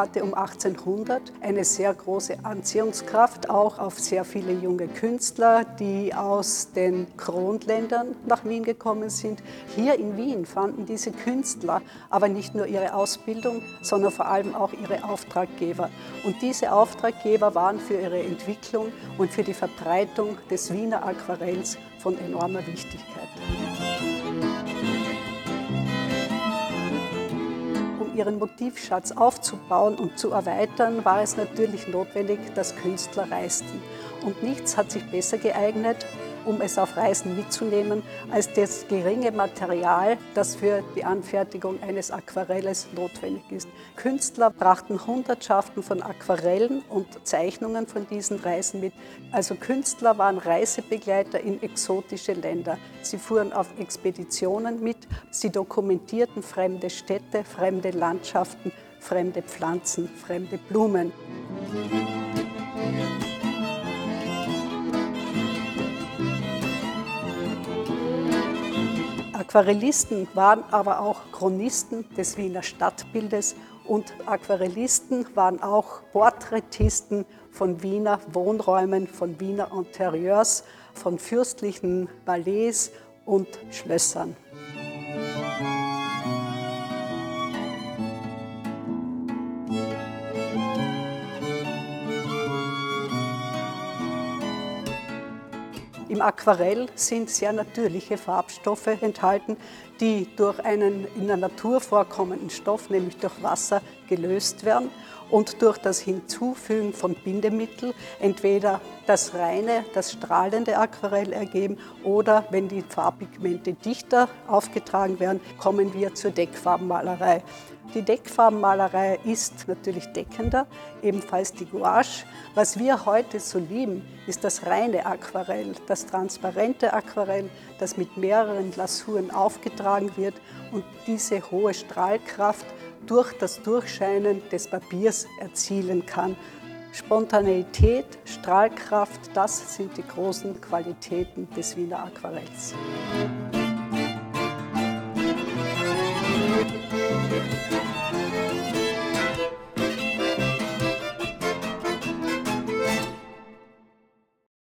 hatte um 1800 eine sehr große Anziehungskraft, auch auf sehr viele junge Künstler, die aus den Kronländern nach Wien gekommen sind. Hier in Wien fanden diese Künstler aber nicht nur ihre Ausbildung, sondern vor allem auch ihre Auftraggeber. Und diese Auftraggeber waren für ihre Entwicklung und für die Verbreitung des Wiener Aquarells von enormer Wichtigkeit. Ihren Motivschatz aufzubauen und zu erweitern, war es natürlich notwendig, dass Künstler reisten. Und nichts hat sich besser geeignet, um es auf Reisen mitzunehmen, als das geringe Material, das für die Anfertigung eines Aquarelles notwendig ist. Künstler brachten Hundertschaften von Aquarellen und Zeichnungen von diesen Reisen mit. Also Künstler waren Reisebegleiter in exotische Länder. Sie fuhren auf Expeditionen mit, sie dokumentierten fremde Städte, fremde Landschaften, fremde Pflanzen, fremde Blumen. Aquarellisten waren aber auch Chronisten des Wiener Stadtbildes und Aquarellisten waren auch Porträtisten von Wiener Wohnräumen, von Wiener Interieurs, von fürstlichen Ballets und Schlössern. Im Aquarell sind sehr natürliche Farbstoffe enthalten, die durch einen in der Natur vorkommenden Stoff, nämlich durch Wasser, gelöst werden und durch das Hinzufügen von Bindemittel entweder das reine, das strahlende Aquarell ergeben oder wenn die Farbpigmente dichter aufgetragen werden, kommen wir zur Deckfarbenmalerei. Die Deckfarbenmalerei ist natürlich deckender, ebenfalls die Gouache. Was wir heute so lieben, ist das reine Aquarell, das transparente Aquarell, das mit mehreren Glasuren aufgetragen wird und diese hohe Strahlkraft durch das Durchscheinen des Papiers erzielen kann. Spontaneität, Strahlkraft, das sind die großen Qualitäten des Wiener Aquarells.